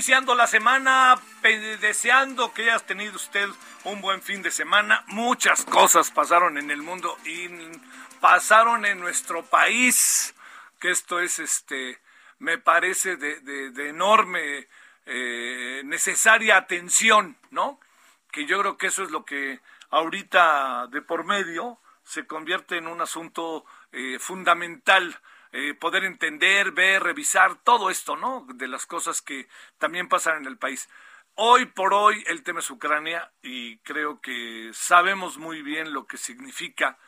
Iniciando la semana, deseando que haya tenido usted un buen fin de semana. Muchas cosas pasaron en el mundo y pasaron en nuestro país, que esto es, este, me parece de, de- de enorme, eh, necesaria atención, ¿no? Que yo creo que eso es lo que ahorita de por medio se convierte en un asunto eh, fundamental eh, poder entender, ver, revisar todo esto, ¿no? De las cosas que también pasan en el país. Hoy por hoy el tema es Ucrania y creo que sabemos muy bien lo que significa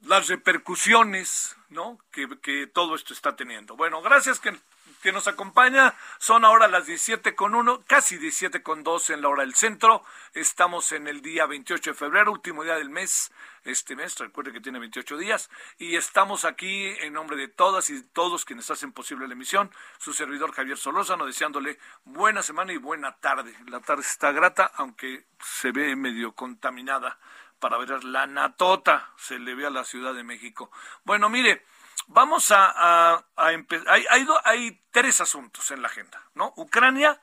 las repercusiones, ¿no? Que, que todo esto está teniendo. Bueno, gracias que, que nos acompaña. Son ahora las 17 con 1, casi 17 con 2 en la hora del centro. Estamos en el día 28 de febrero, último día del mes, este mes, recuerde que tiene 28 días. Y estamos aquí en nombre de todas y todos quienes hacen posible la emisión. Su servidor Javier Solórzano, deseándole buena semana y buena tarde. La tarde está grata, aunque se ve medio contaminada para ver la natota se le ve a la Ciudad de México. Bueno, mire, vamos a, a, empezar. Hay, hay, hay tres asuntos en la agenda, ¿no? Ucrania,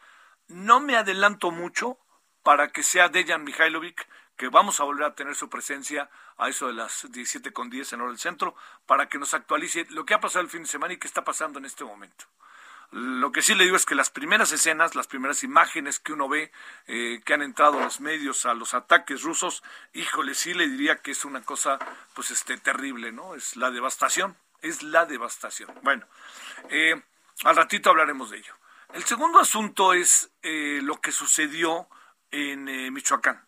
no me adelanto mucho para que sea Dejan Mihailovic, que vamos a volver a tener su presencia a eso de las 17 con 10 en hora del centro, para que nos actualice lo que ha pasado el fin de semana y qué está pasando en este momento. Lo que sí le digo es que las primeras escenas, las primeras imágenes que uno ve eh, que han entrado los medios a los ataques rusos, híjole, sí le diría que es una cosa, pues, este, terrible, ¿no? Es la devastación, es la devastación. Bueno, eh, al ratito hablaremos de ello. El segundo asunto es eh, lo que sucedió en eh, Michoacán,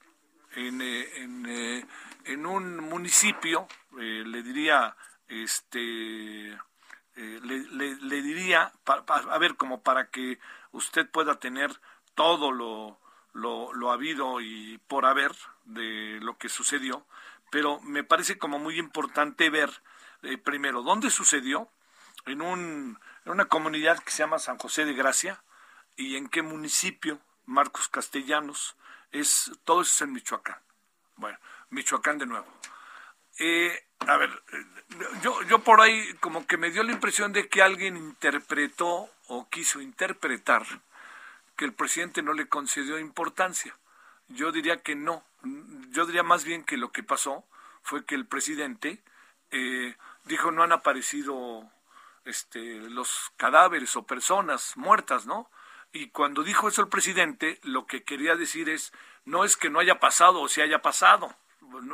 en, eh, en, eh, en un municipio, le diría, este, le, diría, a ver, como para que usted pueda tener todo lo, lo, lo habido y por haber de lo que sucedió, pero me parece como muy importante ver, eh, primero, dónde sucedió, en, un, en una comunidad que se llama San José de Gracia, y en qué municipio, Marcos Castellanos, es, todo eso es en Michoacán. Bueno, Michoacán de nuevo. Eh, a ver, eh, yo, yo por ahí como que me dio la impresión de que alguien interpretó o quiso interpretar que el presidente no le concedió importancia. Yo diría que no. Yo diría más bien que lo que pasó fue que el presidente dijo no han aparecido este, los cadáveres o personas muertas, ¿no? Y cuando dijo eso el presidente, lo que quería decir es, no es que no haya pasado o si haya pasado.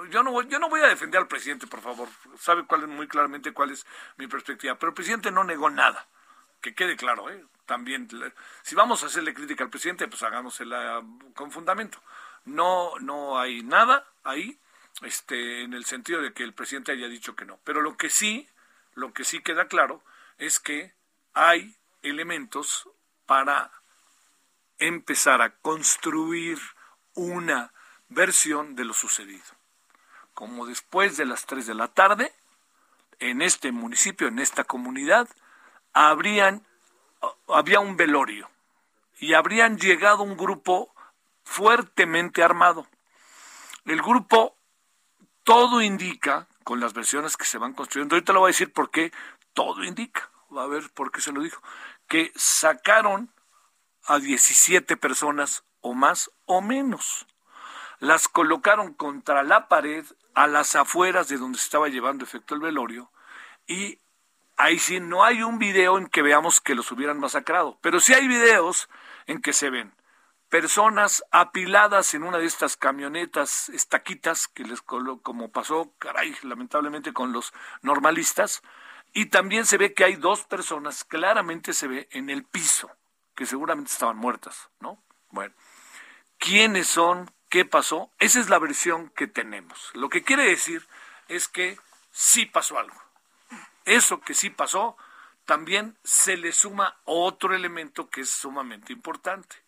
Yo no, voy- yo no voy a defender al presidente, por favor. Sabe cuál es, muy claramente cuál es mi perspectiva. Pero el presidente no negó nada. Que quede claro, ¿eh? También, si vamos a hacerle crítica al presidente, pues hagámosela con fundamento. No, no hay nada ahí, este, en el sentido de que el presidente haya dicho que no. Pero lo que sí, lo que sí queda claro es que hay elementos para empezar a construir una versión de lo sucedido. Como después de las 3 de la tarde, en este municipio, en esta comunidad, habrían, había un velorio y habrían llegado un grupo fuertemente armado. El grupo, todo indica, con las versiones que se van construyendo, ahorita lo voy a decir por qué, todo indica, va a ver por qué se lo dijo, que sacaron a 17 personas o más o menos. Las colocaron contra la pared a las afueras de donde se estaba llevando efecto el velorio y ahí sí no hay un video en que veamos que los hubieran masacrado, pero sí hay videos en que se ven personas apiladas en una de estas camionetas estaquitas que les como pasó, caray, lamentablemente con los normalistas, y también se ve que hay dos personas, claramente se ve en el piso, que seguramente estaban muertas, ¿no? Bueno, ¿quiénes son? ¿Qué pasó? Esa es la versión que tenemos. Lo que quiere decir es que sí pasó algo. Eso que sí pasó, también se le suma otro elemento que es sumamente importante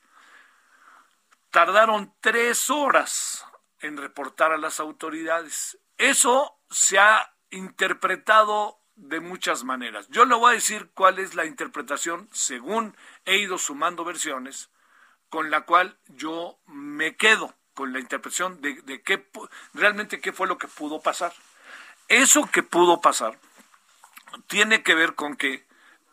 tardaron tres horas en reportar a las autoridades. Eso se ha interpretado de muchas maneras. Yo le voy a decir cuál es la interpretación, según he ido sumando versiones, con la cual yo me quedo con la interpretación de, de qué realmente qué fue lo que pudo pasar. Eso que pudo pasar tiene que ver con que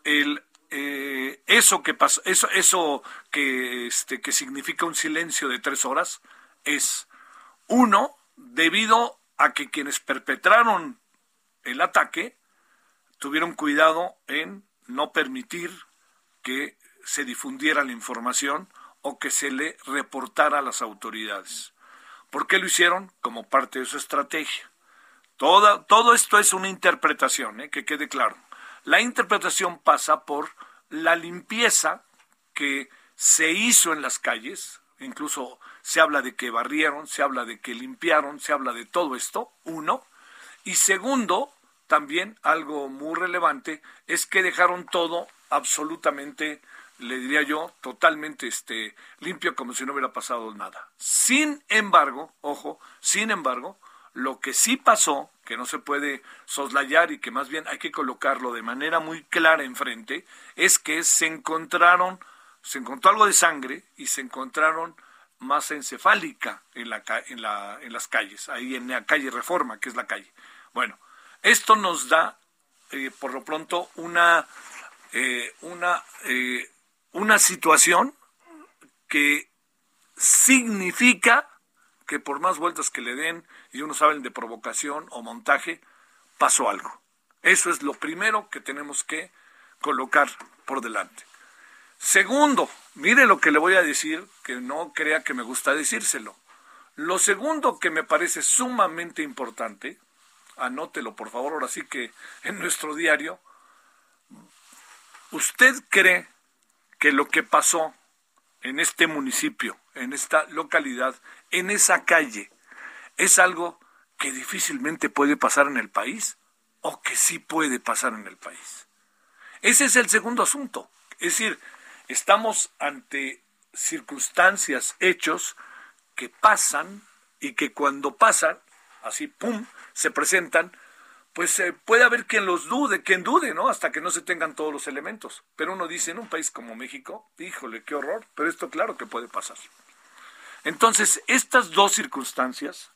el eh, eso que pasó, eso, eso que, este, que significa un silencio de tres horas es, uno, debido a que quienes perpetraron el ataque tuvieron cuidado en no permitir que se difundiera la información o que se le reportara a las autoridades. ¿Por qué lo hicieron? Como parte de su estrategia. Toda, todo esto es una interpretación, ¿eh? que quede claro. La interpretación pasa por la limpieza que se hizo en las calles, incluso se habla de que barrieron, se habla de que limpiaron, se habla de todo esto, uno, y segundo, también algo muy relevante es que dejaron todo absolutamente le diría yo, totalmente este, limpio como si no hubiera pasado nada. Sin embargo, ojo, sin embargo, lo que sí pasó, que no se puede soslayar y que más bien hay que colocarlo de manera muy clara enfrente, es que se encontraron, se encontró algo de sangre y se encontraron masa encefálica en, la, en, la, en las calles, ahí en la calle Reforma, que es la calle. Bueno, esto nos da, eh, por lo pronto, una, eh, una, eh, una situación que significa que por más vueltas que le den y uno saben de provocación o montaje, pasó algo. Eso es lo primero que tenemos que colocar por delante. Segundo, mire lo que le voy a decir, que no crea que me gusta decírselo. Lo segundo que me parece sumamente importante, anótelo por favor, ahora sí que en nuestro diario, ¿usted cree que lo que pasó en este municipio, en esta localidad, en esa calle, es algo que difícilmente puede pasar en el país o que sí puede pasar en el país. Ese es el segundo asunto. Es decir, estamos ante circunstancias, hechos que pasan y que cuando pasan, así, ¡pum!, se presentan, pues eh, puede haber quien los dude, quien dude, ¿no? Hasta que no se tengan todos los elementos. Pero uno dice, en un país como México, híjole, qué horror, pero esto claro que puede pasar. Entonces, estas dos circunstancias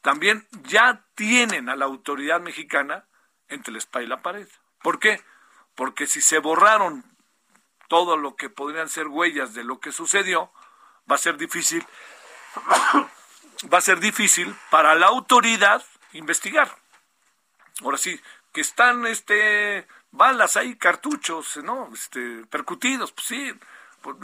también ya tienen a la autoridad mexicana entre la espalda y la pared. ¿Por qué? Porque si se borraron todo lo que podrían ser huellas de lo que sucedió, va a ser difícil, va a ser difícil para la autoridad investigar ahora sí, que están este balas ahí, cartuchos, ¿no? Este, percutidos, pues sí,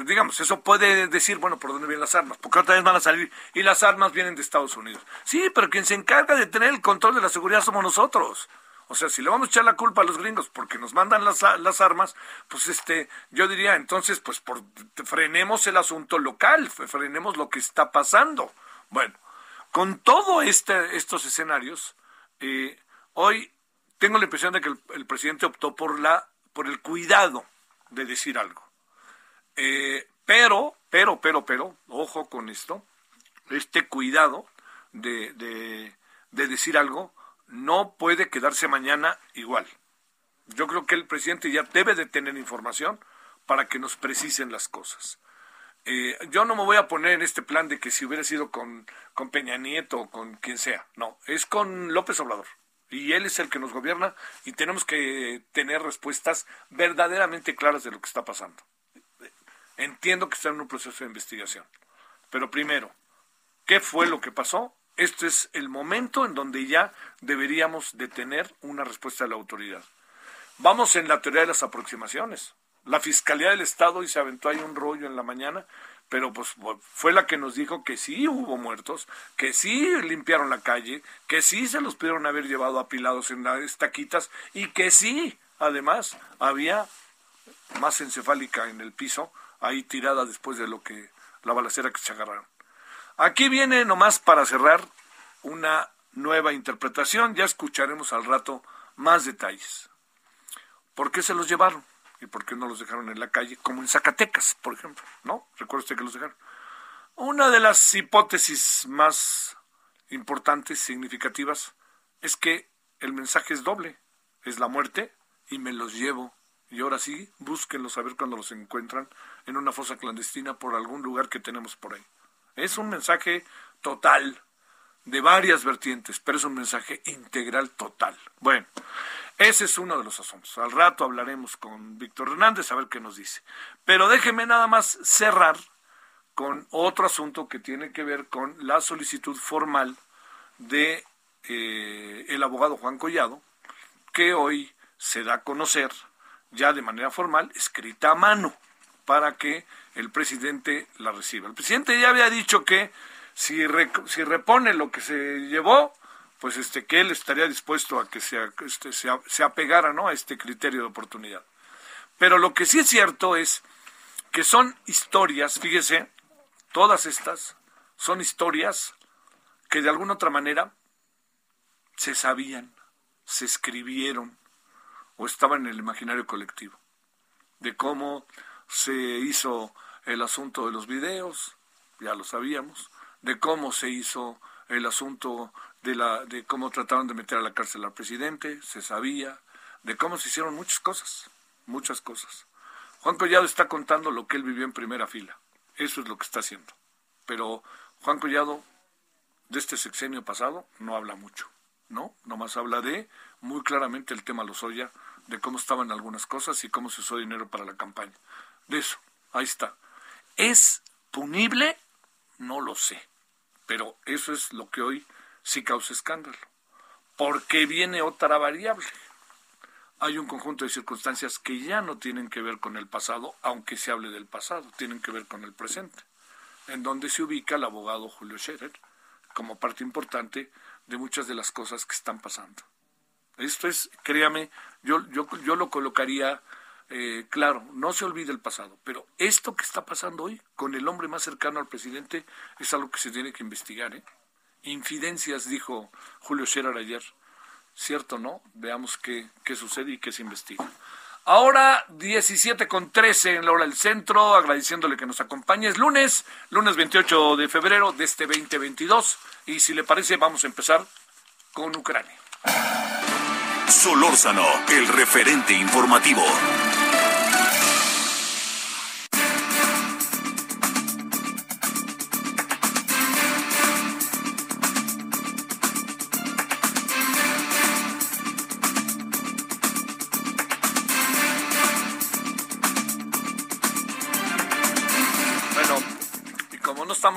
digamos, eso puede decir, bueno, ¿por dónde vienen las armas? Porque otra vez van a salir y las armas vienen de Estados Unidos. Sí, pero quien se encarga de tener el control de la seguridad somos nosotros. O sea, si le vamos a echar la culpa a los gringos porque nos mandan las, las armas, pues este, yo diría, entonces, pues por, frenemos el asunto local, frenemos lo que está pasando. Bueno, con todo este, estos escenarios, eh, Hoy tengo la impresión de que el, presidente optó por la por el cuidado de decir algo. Eh, pero, pero, pero, pero, ojo con esto, este cuidado de, de, de decir algo no puede quedarse mañana igual. Yo creo que el presidente ya debe de tener información para que nos precisen las cosas. eh, yo no me voy a poner en este plan de que si hubiera sido con, con Peña Nieto o con quien sea, no, es con López Obrador. Y él es el que nos gobierna y tenemos que tener respuestas verdaderamente claras de lo que está pasando. Entiendo que está en un proceso de investigación. Pero primero, ¿qué fue lo que pasó? Este es el momento en donde ya deberíamos de tener una respuesta de la autoridad. Vamos en la teoría de las aproximaciones. La Fiscalía del Estado y se aventó ahí un rollo en la mañana, pero pues fue la que nos dijo que sí hubo muertos, que sí limpiaron la calle, que sí se los pudieron haber llevado apilados en las taquitas y que sí, además, había más encefálica en el piso, ahí tirada después de lo que la balacera que se agarraron. Aquí viene nomás para cerrar una nueva interpretación, ya escucharemos al rato más detalles. ¿Por qué se los llevaron? ¿Y por qué no los dejaron en la calle? Como en Zacatecas, por ejemplo, ¿no? Recuerda que los dejaron. Una de las hipótesis más importantes, significativas, es que el mensaje es doble. Es la muerte y me los llevo. Y ahora sí, búsquenlos a ver cuando los encuentran en una fosa clandestina por algún lugar que tenemos por ahí. Es un mensaje total, de varias vertientes, pero es un mensaje integral total. Bueno, ese es uno de los asuntos. Al rato hablaremos con Víctor Hernández a ver qué nos dice. Pero déjeme nada más cerrar con otro asunto que tiene que ver con la solicitud formal de eh, el abogado Juan Collado, que hoy se da a conocer ya de manera formal, escrita a mano, para que el presidente la reciba. El presidente ya había dicho que si, si repone lo que se llevó, pues este que él estaría dispuesto a que se, este, se, apegara ¿no? a este criterio de oportunidad. Pero lo que sí es cierto es que son historias, fíjese, todas estas son historias que de alguna otra manera se sabían, se escribieron o estaban en el imaginario colectivo, de cómo se hizo el asunto de los videos, ya lo sabíamos, de cómo se hizo el asunto de, cómo trataron de meter a la cárcel al presidente, se sabía, de cómo se hicieron muchas cosas, muchas cosas. Juan Collado está contando lo que él vivió en primera fila, eso es lo que está haciendo. Pero Juan Collado, de este sexenio pasado, no habla mucho, ¿no? Nomás habla de, muy claramente, el tema Lozoya, de cómo estaban algunas cosas y cómo se usó dinero para la campaña. De eso, ahí está. ¿Es punible? No lo sé. Pero eso es lo que hoy sí causa escándalo. Porque viene otra variable. Hay un conjunto de circunstancias que ya no tienen que ver con el pasado, aunque se hable del pasado, tienen que ver con el presente, en donde se ubica el abogado Julio Scherer como parte importante de muchas de las cosas que están pasando. Esto es, créame, yo, yo, yo lo colocaría eh, claro, no se olvide el pasado, pero esto que está pasando hoy con el hombre más cercano al presidente es algo que se tiene que investigar. ¿eh? Infidencias, dijo Julio Scherer ayer. ¿Cierto, no? Veamos qué, qué sucede y qué se investiga. Ahora 17 con 13 en la hora del centro, agradeciéndole que nos acompañe. Es lunes, lunes 28 de febrero de este 2022. Y si le parece, vamos a empezar con Ucrania. Solórzano, el referente informativo.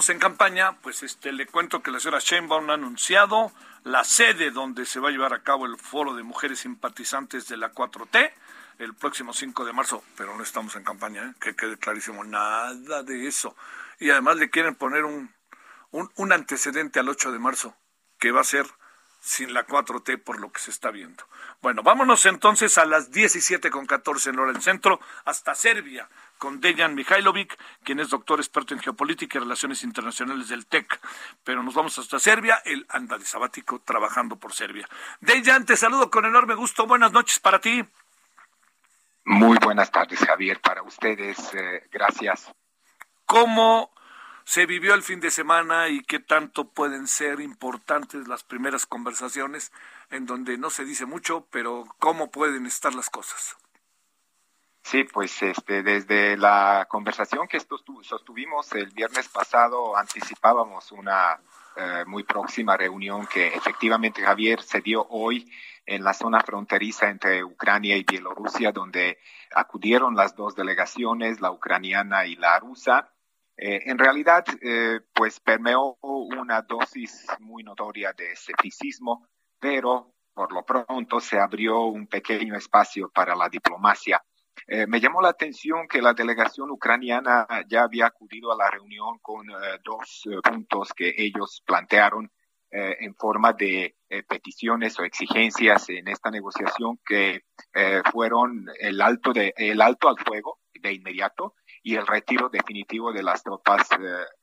En campaña, pues este le cuento que la señora Sheinbaum ha anunciado la sede donde se va a llevar a cabo el foro de mujeres simpatizantes de la 4T el próximo 5 de marzo, pero no estamos en campaña, ¿eh? que quede clarísimo, nada de eso. Y además le quieren poner un, un, un antecedente al 8 de marzo, que va a ser sin la 4T por lo que se está viendo. Bueno, vámonos entonces a las 17 con 14 en hora del centro, hasta Serbia, con Dejan Mihailovic, quien es doctor experto en geopolítica y relaciones internacionales del TEC. Pero nos vamos hasta Serbia, él anda de sabático trabajando por Serbia. Dejan, te saludo con enorme gusto, buenas noches para ti. Muy buenas tardes, Javier, para ustedes, eh, gracias. ¿Cómo se vivió el fin de semana y qué tanto pueden ser importantes las primeras conversaciones en donde no se dice mucho, pero cómo pueden estar las cosas? Sí, pues este, desde la conversación que sostuvimos el viernes pasado anticipábamos una eh, muy próxima reunión que efectivamente Javier se dio hoy en la zona fronteriza entre Ucrania y Bielorrusia, donde acudieron las dos delegaciones, la ucraniana y la rusa. Eh, en realidad, eh, pues permeó una dosis muy notoria de escepticismo, pero por lo pronto se abrió un pequeño espacio para la diplomacia. Eh, me llamó la atención que la delegación ucraniana ya había acudido a la reunión con dos puntos que ellos plantearon eh, en forma de eh, peticiones o exigencias en esta negociación que eh, fueron el alto de el alto al fuego de inmediato y el retiro definitivo de las tropas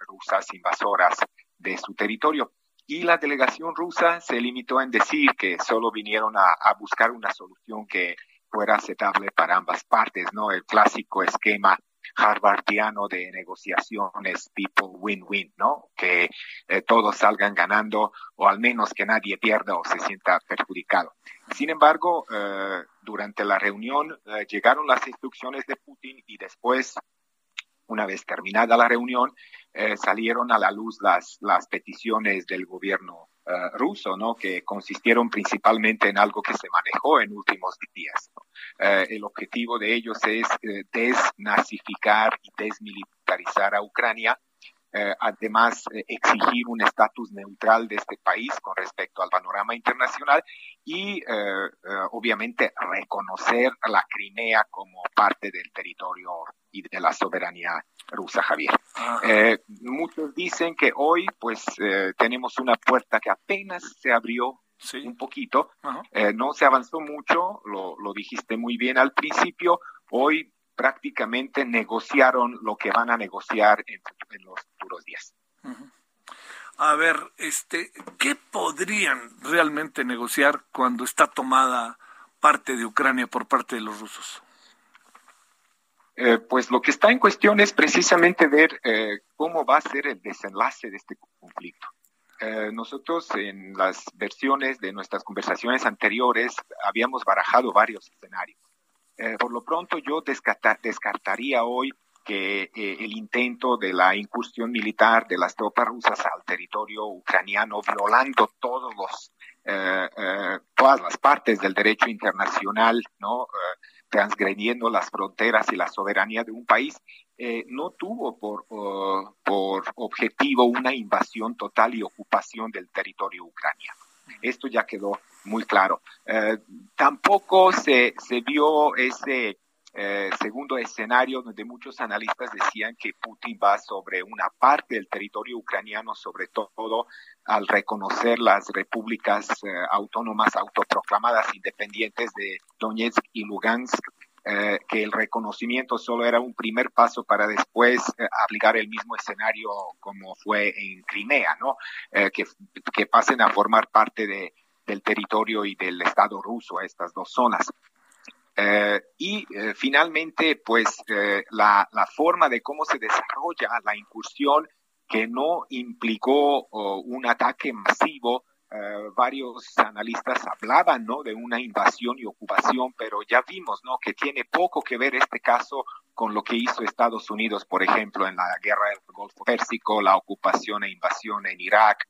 rusas invasoras de su territorio. Y la delegación rusa se limitó en decir que solo vinieron a, a buscar una solución que fuera aceptable para ambas partes, ¿no? El clásico esquema harvardiano de negociaciones tipo win-win, ¿no? Que eh, todos salgan ganando o al menos que nadie pierda o se sienta perjudicado. Sin embargo, eh, durante la reunión eh, llegaron las instrucciones de Putin y después, una vez terminada la reunión, salieron a la luz las, las peticiones del gobierno eh, ruso, ¿no? Que consistieron principalmente en algo que se manejó en últimos días. Eh, el objetivo de ellos es eh, desnazificar y desmilitarizar a Ucrania, además exigir un estatus neutral de este país con respecto al panorama internacional y obviamente reconocer la Crimea como parte del territorio y de la soberanía rusa, Javier. Eh, muchos dicen que hoy pues eh, tenemos una puerta que apenas se abrió un poquito, eh, no se avanzó mucho, lo, lo dijiste muy bien al principio, hoy prácticamente negociaron lo que van a negociar en, los futuros días. A ver, este, ¿qué podrían realmente negociar cuando está tomada parte de Ucrania por parte de los rusos? Eh, pues lo que está en cuestión es precisamente ver eh, cómo va a ser el desenlace de este conflicto. Eh, nosotros en las versiones de nuestras conversaciones anteriores habíamos barajado varios escenarios. por lo pronto yo descartaría hoy que el intento de la incursión militar de las tropas rusas al territorio ucraniano, violando todos los, todas las partes del derecho internacional, ¿no? Transgrediendo las fronteras y la soberanía de un país, eh, no tuvo por, por objetivo una invasión total y ocupación del territorio ucraniano. Esto ya quedó muy claro. Eh, tampoco se, se vio ese eh, segundo escenario donde muchos analistas decían que Putin va sobre una parte del territorio ucraniano, sobre todo al reconocer las repúblicas eh, autónomas autoproclamadas independientes de Donetsk y Lugansk, eh, que el reconocimiento solo era un primer paso para después aplicar el mismo escenario como fue en Crimea, ¿no? que, que pasen a formar parte de, del territorio y del Estado ruso, estas dos zonas. Eh, y eh, finalmente, pues eh, la, la, forma de cómo se desarrolla la incursión que no implicó un ataque masivo. Varios analistas hablaban ¿no? de una invasión y ocupación, pero ya vimos ¿no? que tiene poco que ver este caso con lo que hizo Estados Unidos, por ejemplo, en la guerra del Golfo Pérsico, la ocupación e invasión en Irak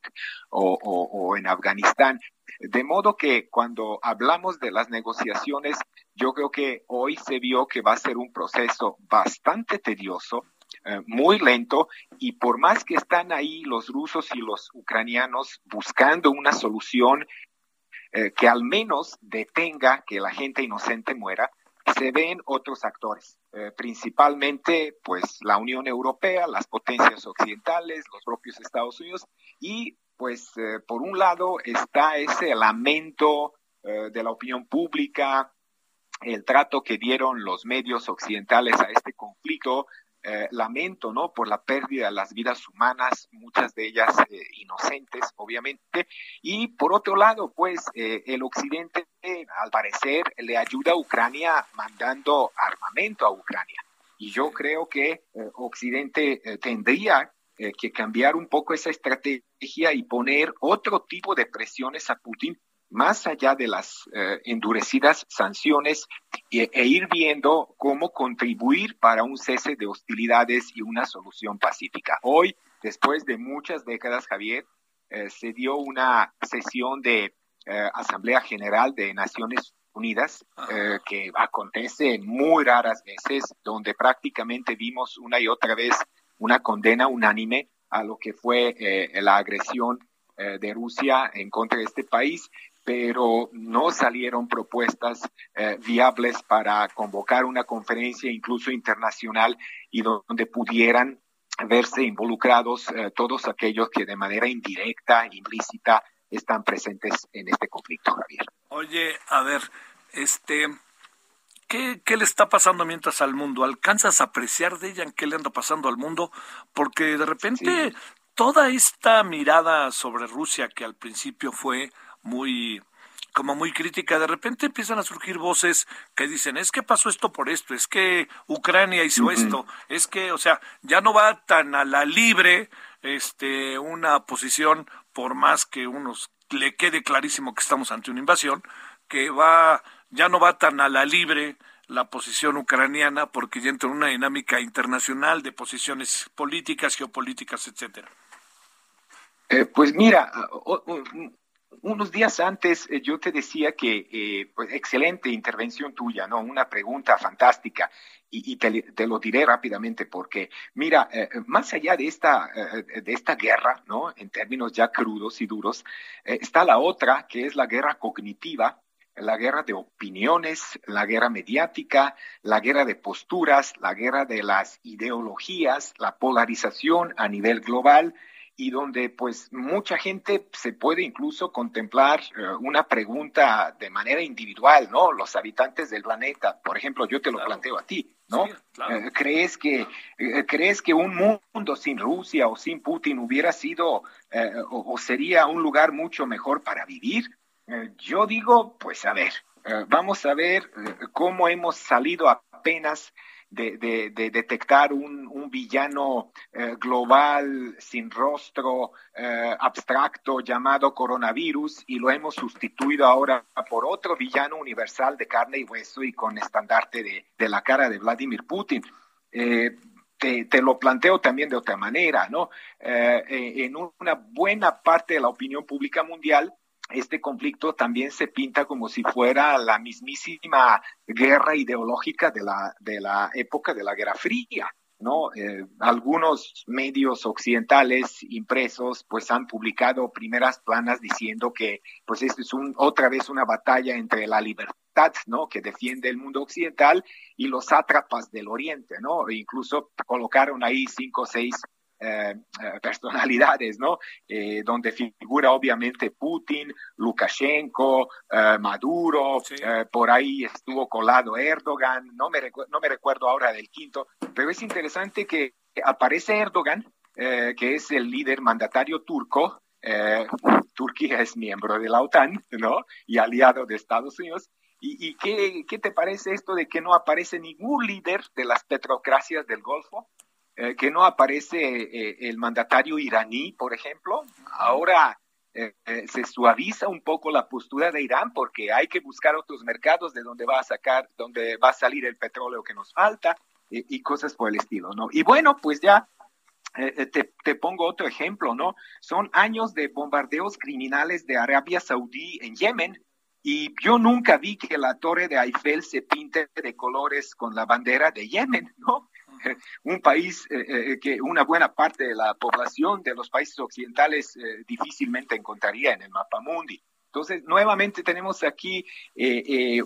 o, o en Afganistán. De modo que cuando hablamos de las negociaciones, yo creo que hoy se vio que va a ser un proceso bastante tedioso, eh, muy lento, y por más que están ahí los rusos y los ucranianos buscando una solución eh, que al menos detenga que la gente inocente muera, se ven otros actores, eh, principalmente pues la Unión Europea, las potencias occidentales, los propios Estados Unidos y pues por un lado está ese lamento de la opinión pública, el trato que dieron los medios occidentales a este conflicto, eh, lamento, ¿no? Por la pérdida de las vidas humanas, muchas de ellas inocentes, obviamente. Y por otro lado, pues el Occidente, al parecer, le ayuda a Ucrania mandando armamento a Ucrania. Y yo creo que Occidente tendría que cambiar un poco esa estrategia y poner otro tipo de presiones a Putin más allá de las eh, endurecidas sanciones e, e, ir viendo cómo contribuir para un cese de hostilidades y una solución pacífica. Hoy, después de muchas décadas, Javier, eh, se dio una sesión de eh, Asamblea General de Naciones Unidas, que acontece muy raras veces, donde prácticamente vimos una y otra vez una condena unánime a lo que fue la agresión de Rusia en contra de este país pero no salieron propuestas eh, viables para convocar una conferencia incluso internacional y donde pudieran verse involucrados eh, todos aquellos que de manera indirecta, implícita, están presentes en este conflicto, Javier. Oye, a ver, este, ¿qué, qué le está pasando mientras al mundo? ¿Alcanzas a apreciar de ella en qué le anda pasando al mundo? Porque de repente toda esta mirada sobre Rusia que al principio fue muy como muy crítica, de repente empiezan a surgir voces que dicen, es que pasó esto por esto, es que Ucrania hizo esto, es que, o sea, ya no va tan a la libre este una posición por más que unos le quede clarísimo que estamos ante una invasión, que va ya no va tan a la libre la posición ucraniana porque ya entra en una dinámica internacional de posiciones políticas, geopolíticas, etcétera. Eh, pues mira, unos días antes eh, yo te decía que, eh, pues, excelente intervención tuya, ¿no? Una pregunta fantástica. Y, te, lo diré rápidamente porque, mira, eh, más allá de esta, de esta guerra, ¿no? En términos ya crudos y duros, está la otra, que es la guerra cognitiva, la guerra de opiniones, la guerra mediática, la guerra de posturas, la guerra de las ideologías, la polarización a nivel global y donde pues mucha gente se puede incluso contemplar eh, una pregunta de manera individual, ¿no? Los habitantes del planeta, por ejemplo, yo te lo planteo a ti, ¿no? Eh, ¿Crees que eh, crees que un mundo sin Rusia o sin Putin hubiera sido o, o, sería un lugar mucho mejor para vivir? yo digo, pues a ver, vamos a ver cómo hemos salido apenas de, detectar un, villano eh, global sin rostro eh, abstracto llamado coronavirus y lo hemos sustituido ahora por otro villano universal de carne y hueso y con estandarte de, la cara de Vladimir Putin. Eh, te, te, lo planteo también de otra manera, ¿no? en una buena parte de la opinión pública mundial, este conflicto también se pinta como si fuera la mismísima guerra ideológica de la, de la época de la Guerra Fría. ¿no? Eh, algunos medios occidentales impresos pues han publicado primeras planas diciendo que pues esto es un, otra vez una batalla entre la libertad, ¿no? Que defiende el mundo occidental y los sátrapas del oriente, ¿no? E incluso colocaron ahí cinco o seis eh, eh, personalidades, ¿no? Eh, donde figura obviamente Putin, Lukashenko, Maduro, por ahí estuvo colado Erdogan, no me, no me recuerdo ahora del quinto, pero es interesante que aparece Erdogan, que es el líder mandatario turco, Turquía es miembro de la OTAN, ¿no? Y aliado de Estados Unidos. ¿Y, y qué, qué, te parece esto de que no aparece ningún líder de las petrocracias del Golfo? Eh, que no aparece eh, el mandatario iraní, por ejemplo. Ahora eh, se suaviza un poco la postura de Irán porque hay que buscar otros mercados de donde va a sacar, donde va a salir el petróleo que nos falta y cosas por el estilo, ¿no? Y bueno, pues ya te, te, pongo otro ejemplo, ¿no? Son años de bombardeos criminales de Arabia Saudí en Yemen y yo nunca vi que la torre de Eiffel se pinte de colores con la bandera de Yemen, ¿no? un país eh, eh, que una buena parte de la población de los países occidentales eh, difícilmente encontraría en el mapa mundi. Entonces, nuevamente tenemos aquí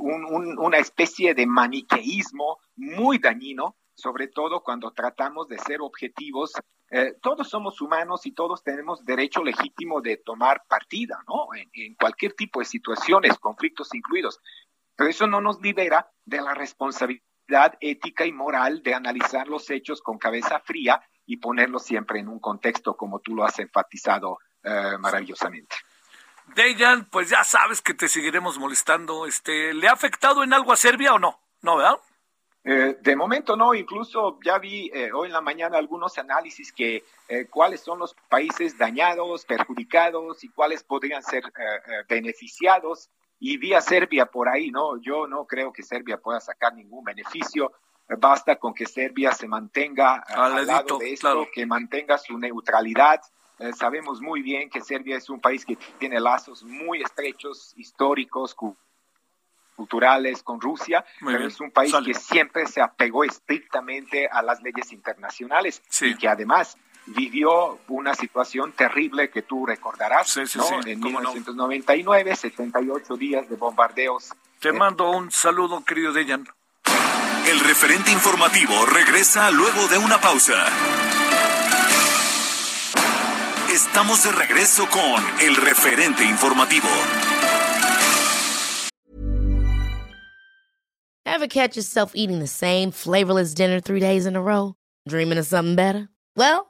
una especie de maniqueísmo muy dañino, sobre todo cuando tratamos de ser objetivos. todos somos humanos y todos tenemos derecho legítimo de tomar partida, ¿no? en cualquier tipo de situaciones, conflictos incluidos. Pero eso no nos libera de la responsabilidad ética y moral de analizar los hechos con cabeza fría y ponerlos siempre en un contexto como tú lo has enfatizado eh, maravillosamente. Dejan, pues ya sabes que te seguiremos molestando. Este, ¿Le ha afectado en algo a Serbia o no? ¿No, verdad? Eh, de momento no, incluso ya vi eh, hoy en la mañana algunos análisis que eh, cuáles son los países dañados, perjudicados y cuáles podrían ser beneficiados. Y vi a Serbia por ahí, ¿no? Yo no creo que Serbia pueda sacar ningún beneficio. Basta con que Serbia se mantenga al, lado de esto, que mantenga su neutralidad. sabemos muy bien que Serbia es un país que tiene lazos muy estrechos, históricos, culturales con Rusia, pero es un país que siempre se apegó estrictamente a las leyes internacionales y que además vivió una situación terrible que tú recordarás, ¿no? En 1999, 78 días de bombardeos. Te eh, mando un saludo, querido Dejan. El referente informativo regresa luego de una pausa. Estamos de regreso con el referente informativo. Ever catch yourself eating the same flavorless dinner three days in a row? Dreaming of something better? Well,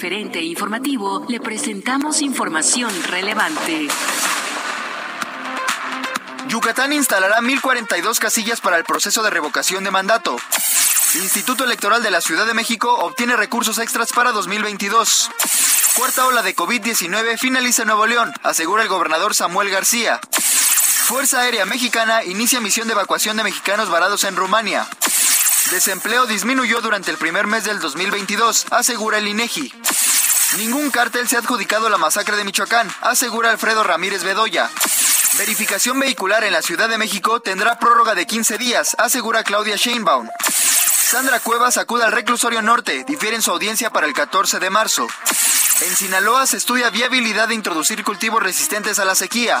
Referente informativo le presentamos información relevante. Yucatán instalará 1.042 casillas para el proceso de revocación de mandato. Instituto Electoral de la Ciudad de México obtiene recursos extras para 2022. Cuarta ola de COVID-19 finaliza en Nuevo León, asegura el gobernador Samuel García. Fuerza Aérea Mexicana inicia misión de evacuación de mexicanos varados en Rumania. Desempleo disminuyó durante el primer mes del 2022, asegura el INEGI. Ningún cártel se ha adjudicado la masacre de Michoacán, asegura Alfredo Ramírez Bedoya. Verificación vehicular en la Ciudad de México tendrá prórroga de 15 días, asegura Claudia Sheinbaum. Sandra Cuevas acude al reclusorio norte, difieren su audiencia para el 14 de marzo. En Sinaloa se estudia viabilidad de introducir cultivos resistentes a la sequía.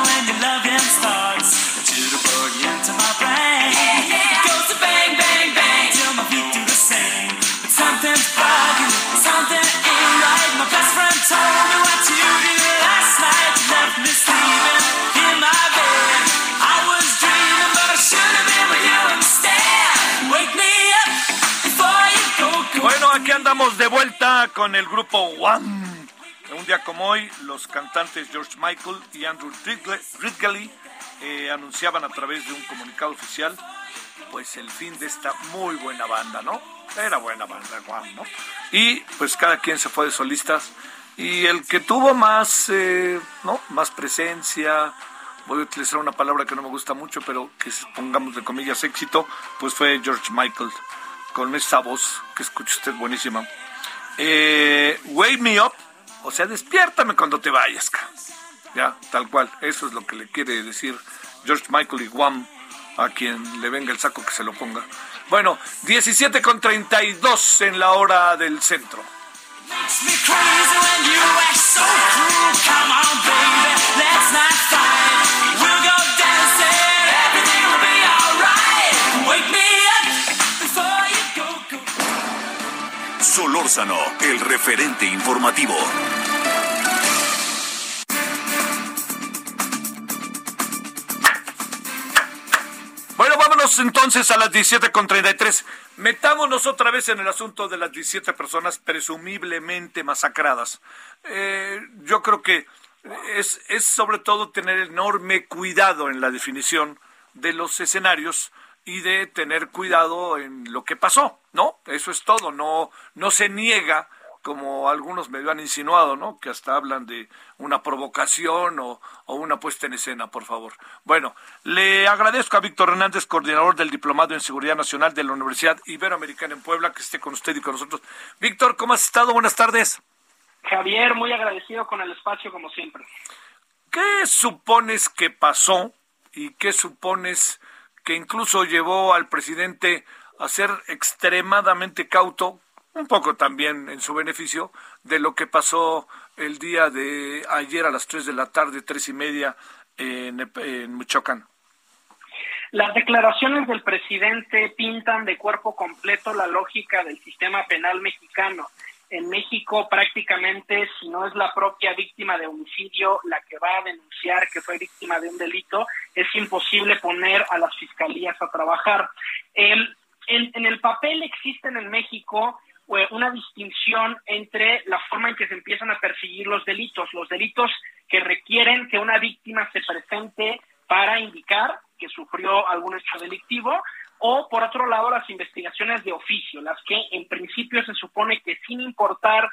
con el grupo One. Un día como hoy, los cantantes George Michael y Andrew Ridgely eh, anunciaban a través de un comunicado oficial pues el fin de esta muy buena banda, ¿no? Era buena banda, One, ¿no? Y pues cada quien se fue de solistas y el que tuvo más, eh, ¿no? Más presencia, voy a utilizar una palabra que no me gusta mucho, pero que pongamos de comillas éxito, pues fue George Michael con esa voz que escucha usted buenísima. Eh, wake me up, o sea, despiértame cuando te vayas. Ya, tal cual. Eso es lo que le quiere decir George Michael y Guam a quien le venga el saco que se lo ponga. Bueno, 17 con 32 en la hora del centro. Solórzano, el referente informativo. Bueno, vámonos entonces a las 17.33. Metámonos otra vez en el asunto de las 17 personas presumiblemente masacradas. Eh, yo creo que es, es sobre todo tener enorme cuidado en la definición de los escenarios y de tener cuidado en lo que pasó, ¿no? Eso es todo, no, no se niega como algunos me han insinuado, ¿no? Que hasta hablan de una provocación o, una puesta en escena, por favor. Bueno, le agradezco a Víctor Hernández, coordinador del Diplomado en Seguridad Nacional de la Universidad Iberoamericana en Puebla, que esté con usted y con nosotros. Víctor, ¿cómo has estado? Buenas tardes. Javier, muy agradecido con el espacio como siempre. ¿Qué supones que pasó y qué supones que incluso llevó al presidente a ser extremadamente cauto, un poco también en su beneficio, de lo que pasó el día de ayer a las 3 de la tarde, tres y media, en, en Michoacán? Las declaraciones del presidente pintan de cuerpo completo la lógica del sistema penal mexicano en México prácticamente, si no es la propia víctima de homicidio la que va a denunciar que fue víctima de un delito, es imposible poner a las fiscalías a trabajar. en, en, el papel existen en México eh, una distinción entre la forma en que se empiezan a perseguir los delitos, los delitos que requieren que una víctima se presente para indicar que sufrió algún hecho delictivo o por otro lado las investigaciones de oficio, las que en principio se supone que sin importar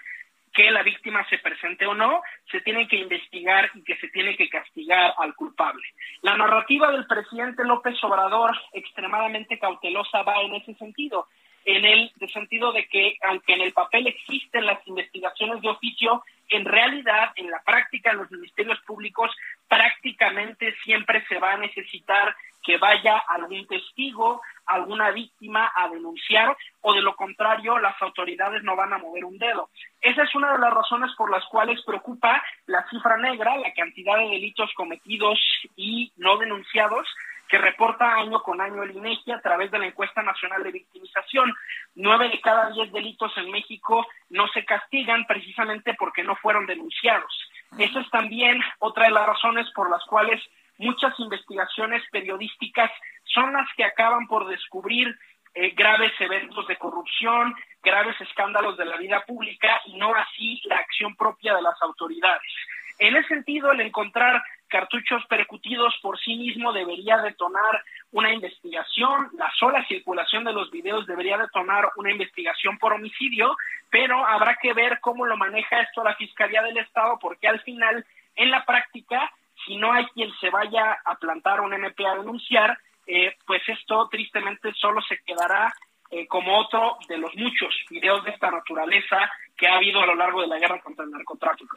que la víctima se presente o no, se tiene que investigar y que se tiene que castigar al culpable. La narrativa del presidente López Obrador, extremadamente cautelosa, va en ese sentido, en el sentido de que aunque en el papel existen las investigaciones de oficio, en realidad, en la práctica, en los ministerios públicos, prácticamente siempre se va a necesitar que vaya algún testigo, alguna víctima a denunciar o de lo contrario las autoridades no van a mover un dedo. Esa es una de las razones por las cuales preocupa la cifra negra, la cantidad de delitos cometidos y no denunciados que reporta año con año el INEGI a través de la encuesta nacional de victimización. Nueve de cada diez delitos en México no se castigan precisamente porque no fueron denunciados. Esa es también otra de las razones por las cuales muchas investigaciones periodísticas son las que acaban por descubrir eh, graves eventos de corrupción, graves escándalos de la vida pública y no así la acción propia de las autoridades. En ese sentido, el encontrar cartuchos percutidos por sí mismo debería detonar una investigación, la sola circulación de los videos debería detonar una investigación por homicidio, pero habrá que ver cómo lo maneja esto la Fiscalía del Estado, porque al final, en la práctica, si no hay quien se vaya a plantar un MP a denunciar, eh, pues esto tristemente solo se quedará eh, como otro de los muchos videos de esta naturaleza que ha habido a lo largo de la guerra contra el narcotráfico.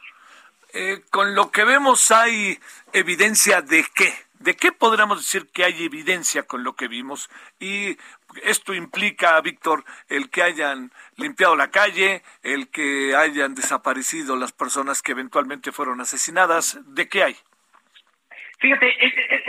Eh, con lo que vemos hay evidencia de qué, de qué podríamos decir que hay evidencia con lo que vimos y esto implica, Víctor, el que hayan limpiado la calle, el que hayan desaparecido las personas que eventualmente fueron asesinadas, ¿de qué hay? Fíjate,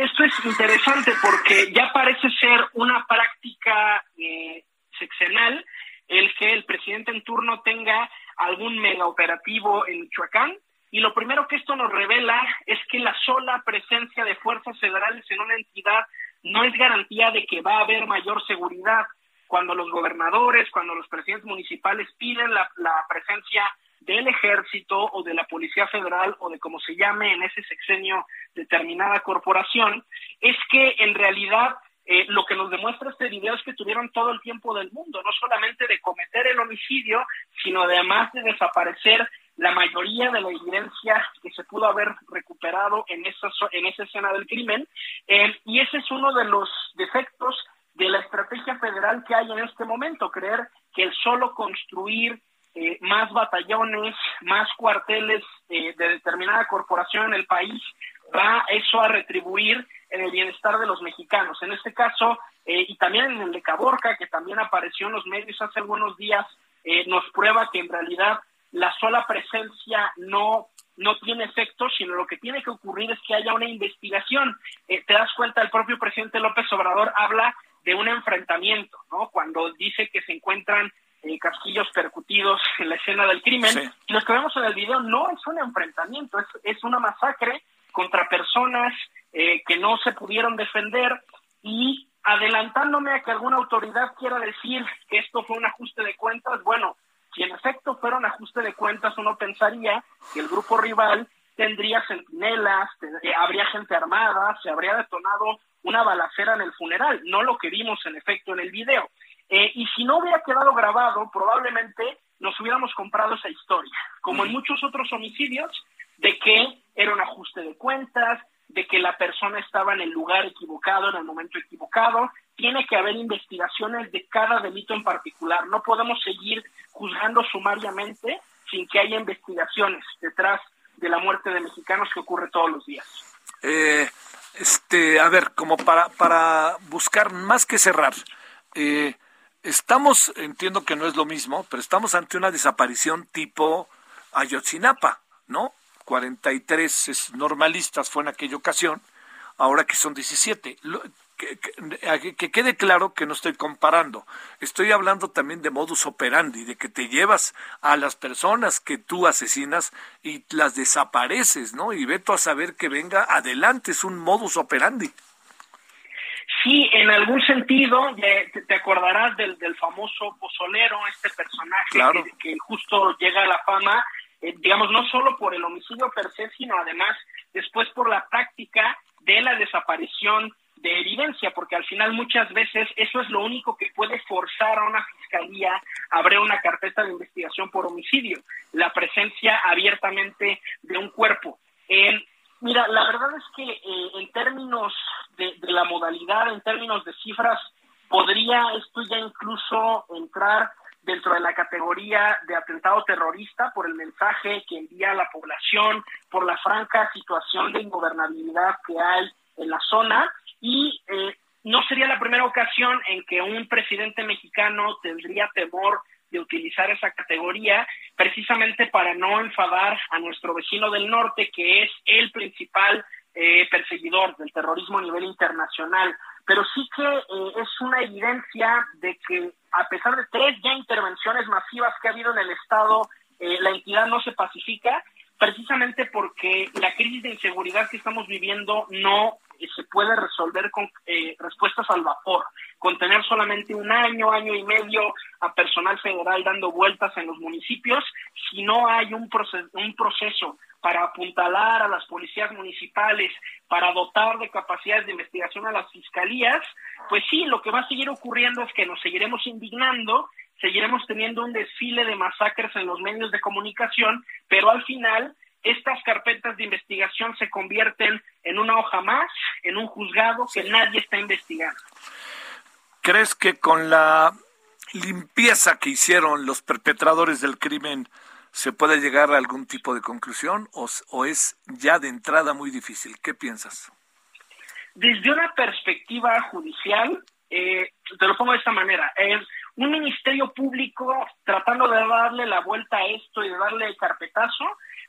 esto es interesante porque ya parece ser una práctica eh, sexenal el que el presidente en turno tenga algún mega operativo en Michoacán. Y lo primero que esto nos revela es que la sola presencia de fuerzas federales en una entidad no es garantía de que va a haber mayor seguridad. Cuando los gobernadores, cuando los presidentes municipales piden la, presencia del ejército o de la Policía Federal o de como se llame en ese sexenio determinada corporación, es que en realidad eh, lo que nos demuestra este video es que tuvieron todo el tiempo del mundo, no solamente de cometer el homicidio, sino además de desaparecer la mayoría de la evidencia que se pudo haber recuperado en esa, en esa escena del crimen. Eh, y ese es uno de los defectos de la estrategia federal que hay en este momento, creer que el solo construir eh, más batallones, más cuarteles eh, de determinada corporación en el país, va eso a retribuir en el bienestar de los mexicanos. En este caso, eh, y también en el de Caborca, que también apareció en los medios hace algunos días, nos prueba que en realidad la sola presencia no no tiene efecto, sino lo que tiene que ocurrir es que haya una investigación. te das cuenta, el propio presidente López Obrador habla de un enfrentamiento, ¿no? Cuando dice que se encuentran eh, casquillos percutidos en la escena del crimen. Y lo que vemos en el video no es un enfrentamiento, es, es una masacre contra personas eh, que no se pudieron defender y adelantándome a que alguna autoridad quiera decir que esto fue un ajuste de cuentas, bueno, si en efecto fuera un ajuste de cuentas, uno pensaría que el grupo rival tendría centinelas, eh, habría gente armada, se habría detonado una balacera en el funeral, no lo que vimos en efecto en el video. Eh, y si no hubiera quedado grabado, probablemente nos hubiéramos comprado esa historia, como en muchos otros homicidios, de que era un ajuste de cuentas, de que la persona estaba en el lugar equivocado, en el momento equivocado. Tiene que haber investigaciones de cada delito en particular. No podemos seguir juzgando sumariamente sin que haya investigaciones detrás de la muerte de mexicanos que ocurre todos los días. Eh, este, a ver, como para, para buscar más que cerrar, eh, estamos, entiendo que no es lo mismo, pero estamos ante una desaparición tipo Ayotzinapa, ¿no? 43 normalistas fue en aquella ocasión, ahora que son 17. que, quede claro que no estoy comparando. Estoy hablando también de modus operandi, de que te llevas a las personas que tú asesinas y las desapareces, ¿no? Y veto a saber que venga adelante, es un modus operandi. Sí, en algún sentido, te, acordarás del, famoso pozolero, este personaje que, justo llega a la fama eh, digamos, no solo por el homicidio per se, sino además después por la práctica de la desaparición de evidencia, porque al final muchas veces eso es lo único que puede forzar a una fiscalía a abrir una carpeta de investigación por homicidio, la presencia abiertamente de un cuerpo. mira, la verdad es que eh, en términos de, de la modalidad, en términos de cifras, podría esto ya incluso entrar dentro de la categoría de atentado terrorista por el mensaje que envía a la población, por la franca situación de ingobernabilidad que hay en la zona y eh, no sería la primera ocasión en que un presidente mexicano tendría temor de utilizar esa categoría precisamente para no enfadar a nuestro vecino del norte que es el principal eh, perseguidor del terrorismo a nivel internacional. Pero sí que eh, es una evidencia de que a pesar de tres ya intervenciones masivas que ha habido en el Estado, eh, la entidad no se pacifica, precisamente porque la crisis de inseguridad que estamos viviendo no se puede resolver con eh, respuestas al vapor, con tener solamente un año, año y medio a personal federal dando vueltas en los municipios, si no hay un, un proceso para apuntalar a las policías municipales, para dotar de capacidades de investigación a las fiscalías, pues sí, lo que va a seguir ocurriendo es que nos seguiremos indignando, seguiremos teniendo un desfile de masacres en los medios de comunicación, pero al final estas carpetas de investigación se convierten en una hoja más, en un juzgado que nadie está investigando. ¿Crees que con la limpieza que hicieron los perpetradores del crimen se puede llegar a algún tipo de conclusión o, es ya de entrada muy difícil? ¿Qué piensas? Desde una perspectiva judicial, eh, te lo pongo de esta manera, es un ministerio público tratando de darle la vuelta a esto y de darle el carpetazo,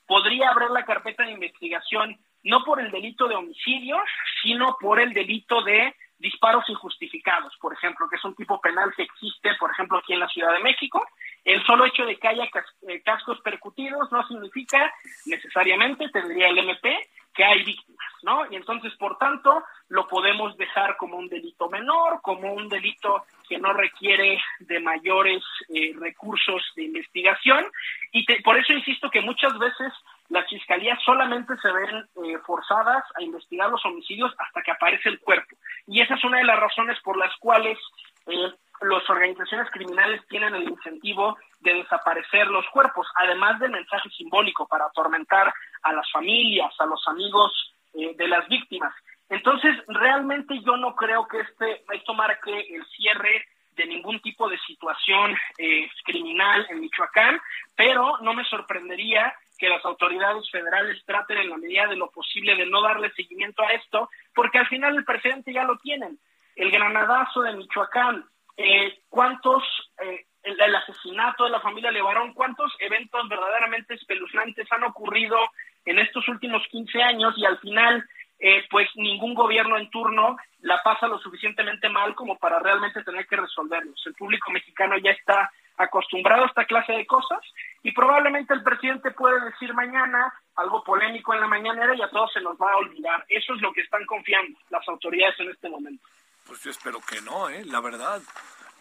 podría abrir la carpeta de investigación no por el delito de homicidio, sino por el delito de disparos injustificados, por ejemplo, que es un tipo penal que existe, por ejemplo, aquí en la Ciudad de México. El solo hecho de que haya eh, cascos percutidos no significa necesariamente, tendría el MP, que hay víctimas, ¿no? Y entonces, por tanto, lo podemos dejar como un delito menor, como un delito que no requiere de mayores eh, recursos de investigación. Y por eso insisto que muchas veces las fiscalías solamente se ven eh, forzadas a investigar los homicidios hasta que aparece el cuerpo. Y esa es una de las razones por las cuales eh, las organizaciones criminales tienen el incentivo de desaparecer los cuerpos, además del mensaje simbólico para atormentar a las familias, a los amigos eh, de las víctimas. Entonces, realmente yo no creo que este, esto marque el cierre de ningún tipo de situación eh, criminal en Michoacán, pero no me sorprendería que las autoridades federales traten en la medida de lo posible de no darle seguimiento a esto, porque al final el presidente ya lo tienen. El granadazo de Michoacán, eh, cuántos, eh, el, asesinato de la familia Levarón, cuántos eventos verdaderamente espeluznantes han ocurrido en estos últimos 15 años y al final, eh, pues ningún gobierno en turno la pasa lo suficientemente mal como para realmente tener que resolverlos. El público mexicano ya está acostumbrado a esta clase de cosas y probablemente el presidente puede decir mañana algo polémico en la mañanera y a todos se nos va a olvidar. Eso es lo que están confiando las autoridades en este momento. Pues yo espero que no, ¿eh? la verdad.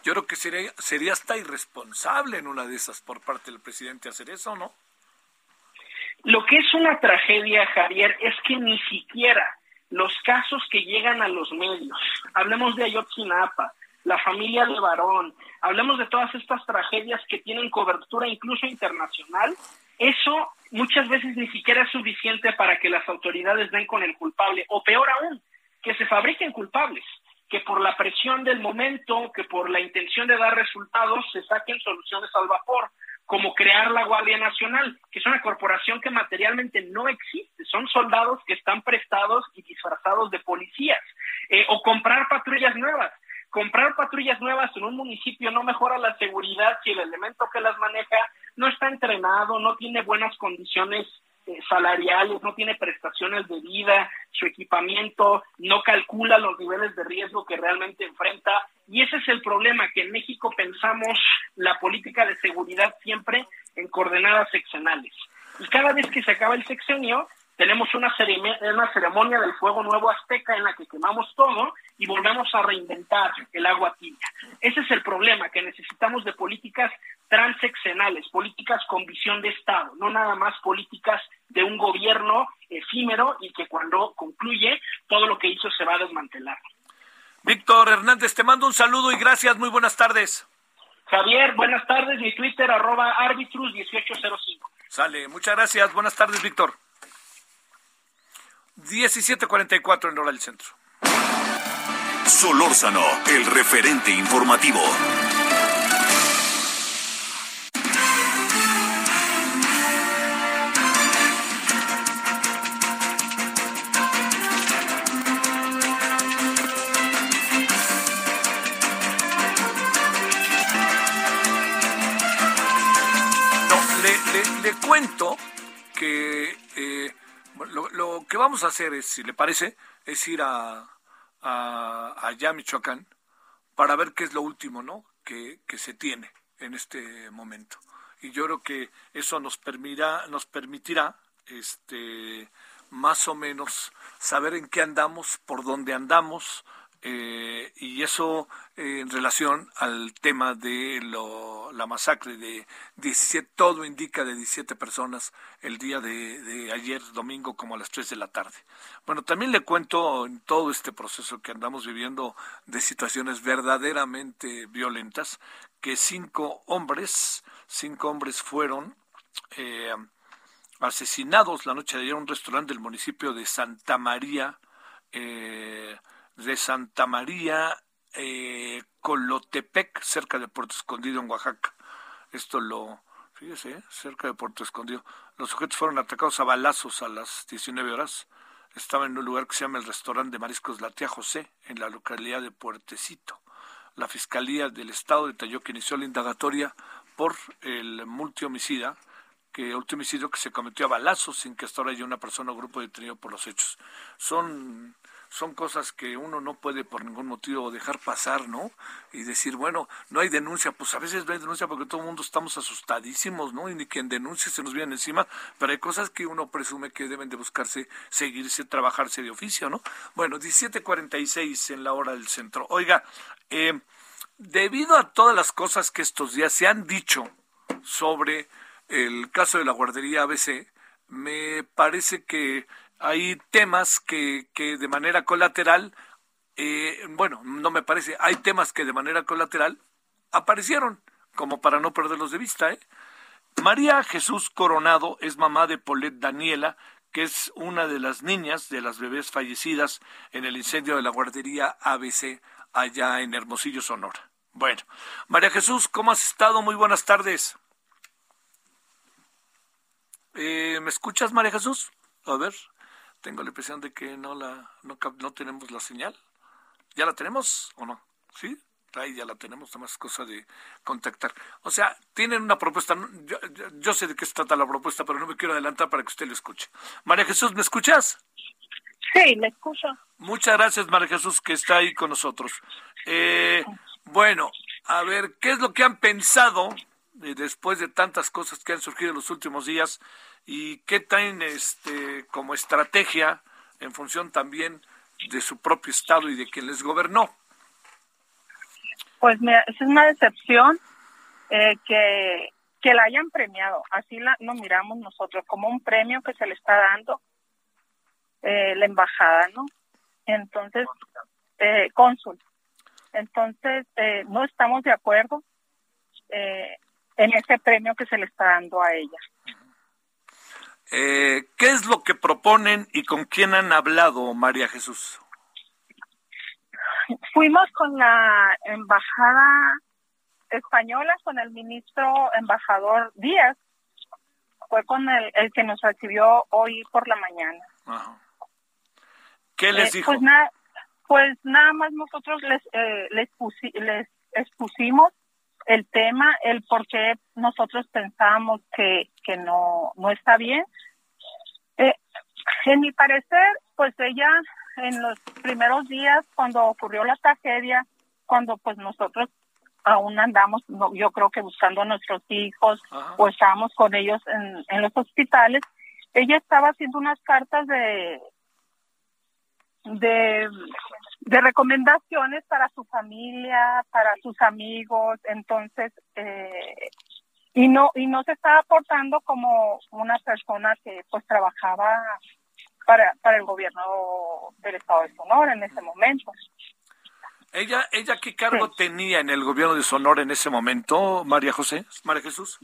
Yo creo que sería, sería hasta irresponsable en una de esas por parte del presidente hacer eso, ¿no? Lo que es una tragedia, Javier, es que ni siquiera los casos que llegan a los medios, hablemos de Ayotzinapa, la familia de varón, hablemos de todas estas tragedias que tienen cobertura incluso internacional, eso muchas veces ni siquiera es suficiente para que las autoridades den con el culpable, o peor aún, que se fabriquen culpables, que por la presión del momento, que por la intención de dar resultados, se saquen soluciones al vapor, como crear la Guardia Nacional, que es una corporación que materialmente no existe, son soldados que están prestados y disfrazados de policías, eh, o comprar patrullas nuevas. Comprar patrullas nuevas en un municipio no mejora la seguridad si el elemento que las maneja no está entrenado, no tiene buenas condiciones eh, salariales, no tiene prestaciones de vida, su equipamiento no calcula los niveles de riesgo que realmente enfrenta. Y ese es el problema, que en México pensamos la política de seguridad siempre en coordenadas seccionales. Y cada vez que se acaba el sexenio, tenemos una, una ceremonia del fuego nuevo azteca en la que quemamos todo y volvemos a reinventar el agua tibia. Ese es el problema, que necesitamos de políticas transeccionales, políticas con visión de Estado, no nada más políticas de un gobierno efímero y que cuando concluye todo lo que hizo se va a desmantelar. Víctor Hernández, te mando un saludo y gracias, muy buenas tardes. Javier, buenas tardes, mi Twitter arroba arbitrus 1805. Sale, muchas gracias, buenas tardes, Víctor. 17:44 en hora del centro. Solórzano, el referente informativo. Hacer es, si le parece, es ir a, a, allá Michoacán para ver qué es lo último, ¿no? Que, que se tiene en este momento. Y yo creo que eso nos permitirá, nos permitirá, este, más o menos saber en qué andamos, por dónde andamos, eh, y eso eh, en relación al tema de la masacre de 17, todo indica de 17 personas el día de, ayer domingo como a las 3 de la tarde. Bueno, también le cuento en todo este proceso que andamos viviendo de situaciones verdaderamente violentas, que cinco hombres, cinco hombres fueron eh, asesinados la noche de ayer en un restaurante del municipio de Santa María, eh, de Santa María eh, Colotepec, cerca de Puerto Escondido, en Oaxaca. Esto lo, fíjese, ¿eh? cerca de Puerto Escondido. Los sujetos fueron atacados a balazos a las 19 horas. Estaban en un lugar que se llama el restaurante de mariscos La Tía José, en la localidad de Puertecito. La Fiscalía del Estado detalló que inició la indagatoria por el multihomicida, que homicidio que se cometió a balazos sin que hasta ahora haya una persona o grupo detenido por los hechos. Son son cosas que uno no puede por ningún motivo dejar pasar, ¿no? Y decir, bueno, no hay denuncia, pues a veces no hay denuncia porque todo el mundo estamos asustadísimos, ¿no? Y ni quien denuncie se nos viene encima, pero hay cosas que uno presume que deben de buscarse, seguirse, trabajarse de oficio, ¿no? Bueno, 17.46 en la hora del centro. Oiga, eh, debido a todas las cosas que estos días se han dicho sobre el caso de la guardería ABC, me parece que hay temas que, que de manera colateral, eh, bueno, no me parece, hay temas que de manera colateral aparecieron, como para no perderlos de vista. ¿eh? María Jesús Coronado es mamá de Polet Daniela, que es una de las niñas de las bebés fallecidas en el incendio de la guardería ABC allá en Hermosillo, Sonora. Bueno, María Jesús, ¿cómo has estado? Muy buenas tardes. Eh, ¿Me escuchas, María Jesús? A ver tengo la impresión de que no la no, no tenemos la señal. ¿Ya la tenemos o no? ¿Sí? Ahí ya la tenemos, más cosa de contactar. O sea, tienen una propuesta. Yo, yo, sé de qué se trata la propuesta, pero no me quiero adelantar para que usted lo escuche. María Jesús, ¿me escuchas? Sí, me escucho. Muchas gracias, María Jesús, que está ahí con nosotros. Eh, bueno, a ver, ¿qué es lo que han pensado eh, después de tantas cosas que han surgido en los últimos días y qué traen este, como estrategia en función también de su propio Estado y de quien les gobernó. Pues mira, es una decepción eh, que, que la hayan premiado. Así la, lo miramos nosotros, como un premio que se le está dando eh, la embajada, ¿no? Entonces, eh, cónsul. Entonces, eh, no estamos de acuerdo eh, en ese premio que se le está dando a ella. Eh, ¿Qué es lo que proponen y con quién han hablado, María Jesús? Fuimos con la embajada española, con el ministro embajador Díaz. Fue con el, el que nos recibió hoy por la mañana. ¿Qué les dijo? Pues, nada pues nada más nosotros les, eh, les, les expusimos el tema, el por qué nosotros pensamos que, que no, no está bien. Eh, en mi parecer, pues ella en los primeros días, cuando ocurrió la tragedia, cuando pues nosotros aún andamos, yo creo que buscando a nuestros hijos o estábamos con ellos en, en los hospitales, ella estaba haciendo unas cartas de, de, de recomendaciones para su familia, para sus amigos, entonces, eh, y no, y no se estaba aportando como una persona que pues trabajaba para, para el gobierno del estado de Sonora en ese momento. ¿Ella, ella qué cargo tenía en el gobierno de Sonora en ese momento, María José, María Jesús?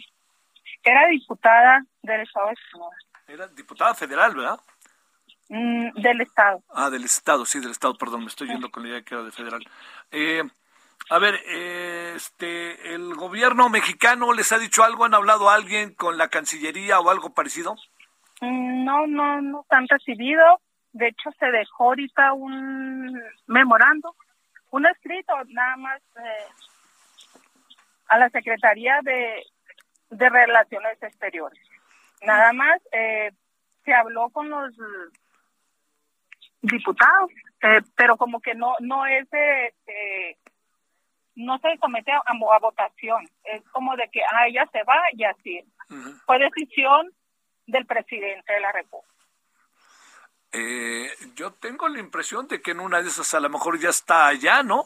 Era diputada del estado de Sonora. Era diputada federal, ¿verdad? Mm, del Estado. Ah, del Estado, sí, del Estado, perdón, me estoy yendo con la idea que era de federal. Eh, a ver, este, ¿el gobierno mexicano les ha dicho algo? ¿Han hablado a alguien con la Cancillería o algo parecido? Mm, no, no, no han recibido. De hecho, se dejó ahorita un memorando, un escrito nada más eh, a la Secretaría de, de Relaciones Exteriores. Nada más eh, se habló con los diputados, eh, pero como que no no es de, no se somete a, a, votación, es como de que ah, ella se va y así. Fue decisión del presidente de la República. Eh, yo tengo la impresión de que en una de esas a lo mejor ya está allá, ¿no?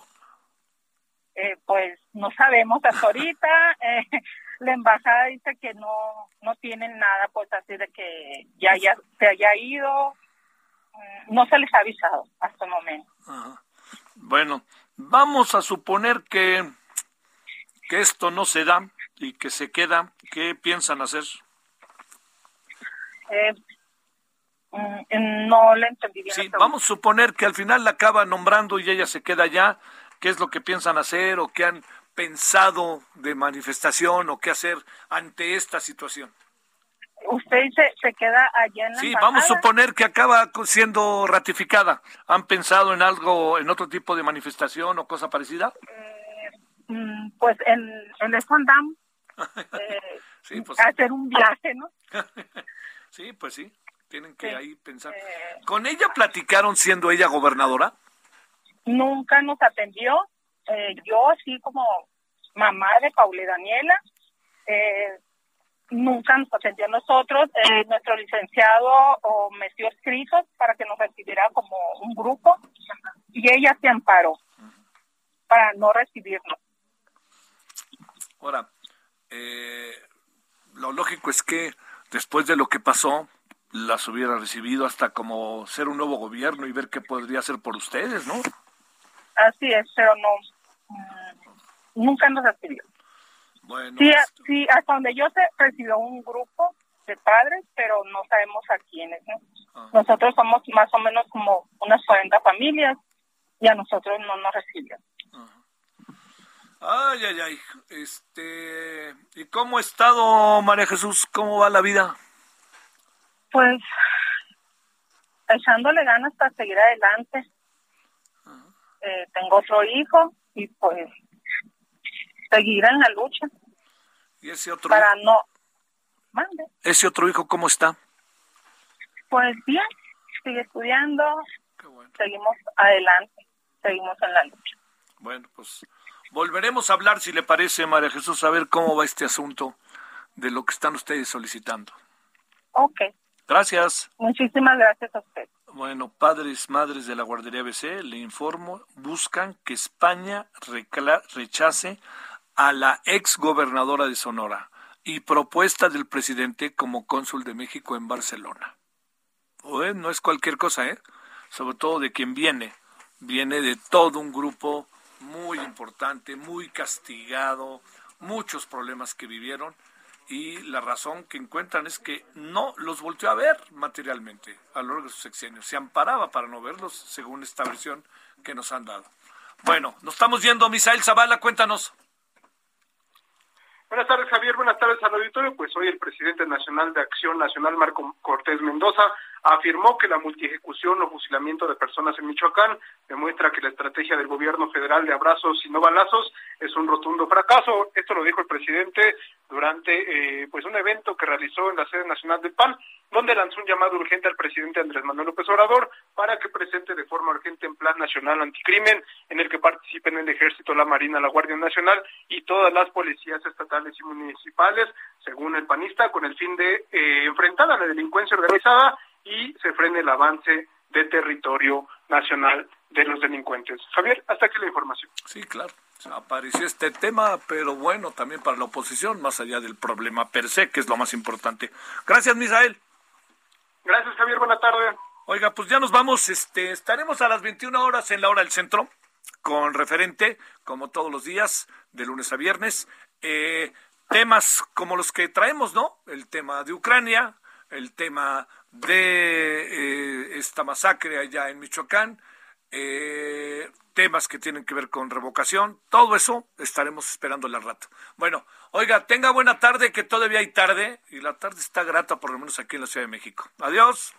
Eh, pues no sabemos hasta ahorita. Eh, la embajada dice que no no tienen nada, pues así de que ya ya se haya ido no se les ha avisado hasta el momento. Bueno, vamos a suponer que, que esto no se da y que se queda. ¿Qué piensan hacer? Eh, mm, no le entendí bien. Sí, vamos a suponer que al final la acaba nombrando y ella se queda allá. ¿Qué es lo que piensan hacer o qué han pensado de manifestación o qué hacer ante esta situación? Usted se, se queda allá en la Sí, vamos a suponer que acaba siendo ratificada. ¿Han pensado en algo, en otro tipo de manifestación o cosa parecida? Eh, mm, pues en, en eso andamos. eh, sí, pues, hacer un viaje, ¿no? sí, pues sí, tienen que ahí pensar. Eh, ¿Con ella platicaron siendo ella gobernadora? Nunca nos atendió. Eh, yo, así como mamá de Paula y Daniela, eh, nunca nos atendió a nosotros. Eh, nuestro licenciado o metió escritos para que nos recibiera como un grupo y ella se amparó para no recibirnos. Ahora, eh, lo lógico es que después de lo que pasó, las hubiera recibido hasta como ser un nuevo gobierno y ver qué podría hacer por ustedes, ¿no? Así es, pero no, mm, nunca nos recibió. Bueno, sí, sí, hasta donde yo sé, recibió un grupo de padres, pero no sabemos a quiénes. ¿no? Nosotros somos más o menos como unas 40 familias y a nosotros no nos recibió. Ay, ay, ay. Este, ¿Y cómo ha estado María Jesús? ¿Cómo va la vida? Pues echándole ganas para seguir adelante. Eh, tengo otro hijo y pues seguir en la lucha. ¿Y ese otro Para no... Mande. ¿Ese otro hijo cómo está? Pues bien, sigue estudiando, seguimos adelante, seguimos en la lucha. Bueno, pues volveremos a hablar, si le parece, María Jesús, a ver cómo va este asunto de lo que están ustedes solicitando. Ok. Gracias. Muchísimas gracias a usted. Bueno, padres, madres de la guardería BC, le informo, buscan que España rechace a la ex gobernadora de Sonora y propuesta del presidente como cónsul de México en Barcelona. no es cualquier cosa, ¿eh? Sobre todo de quien viene. Viene de todo un grupo muy importante, muy castigado, muchos problemas que vivieron y la razón que encuentran es que no los volteó a ver materialmente a lo largo de sus sexenios. Se amparaba para no verlos, según esta versión que nos han dado. Bueno, nos estamos viendo, Misael Zavala, cuéntanos. Buenas tardes, Javier. Buenas tardes al auditorio. Pues hoy el presidente nacional de Acción Nacional, Marco Cortés Mendoza, afirmó que la multiejecución o fusilamiento de personas en Michoacán demuestra que la estrategia del gobierno federal de abrazos y no balazos es un rotundo fracaso. Esto lo dijo el presidente durante eh, pues un evento que realizó en la sede nacional del PAN, donde lanzó un llamado urgente al presidente Andrés Manuel López Obrador para que presente de forma urgente un plan nacional anticrimen en el que participen el ejército, la marina, la Guardia Nacional y todas las policías estatales y municipales, según el panista, con el fin de eh, enfrentar a la delincuencia organizada y se frene el avance de territorio nacional de los delincuentes. Javier, hasta aquí la información. Sí, claro. Apareció este tema, pero bueno, también para la oposición, más allá del problema per se, que es lo más importante. Gracias, Misael. Gracias, Javier. Buena tarde. Oiga, pues ya nos vamos. Este, estaremos a las 21 horas en la hora del centro, con referente, como todos los días, de lunes a viernes. Eh, temas como los que traemos, ¿no? El tema de Ucrania, el tema de eh, esta masacre allá en Michoacán, eh, temas que tienen que ver con revocación, todo eso estaremos esperando al rato. Bueno, oiga, tenga buena tarde, que todavía hay tarde, y la tarde está grata por lo menos aquí en la Ciudad de México. Adiós.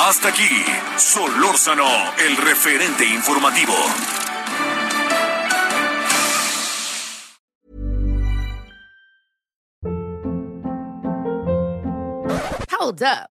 Hasta aquí, Solórzano, el referente informativo. Hold up.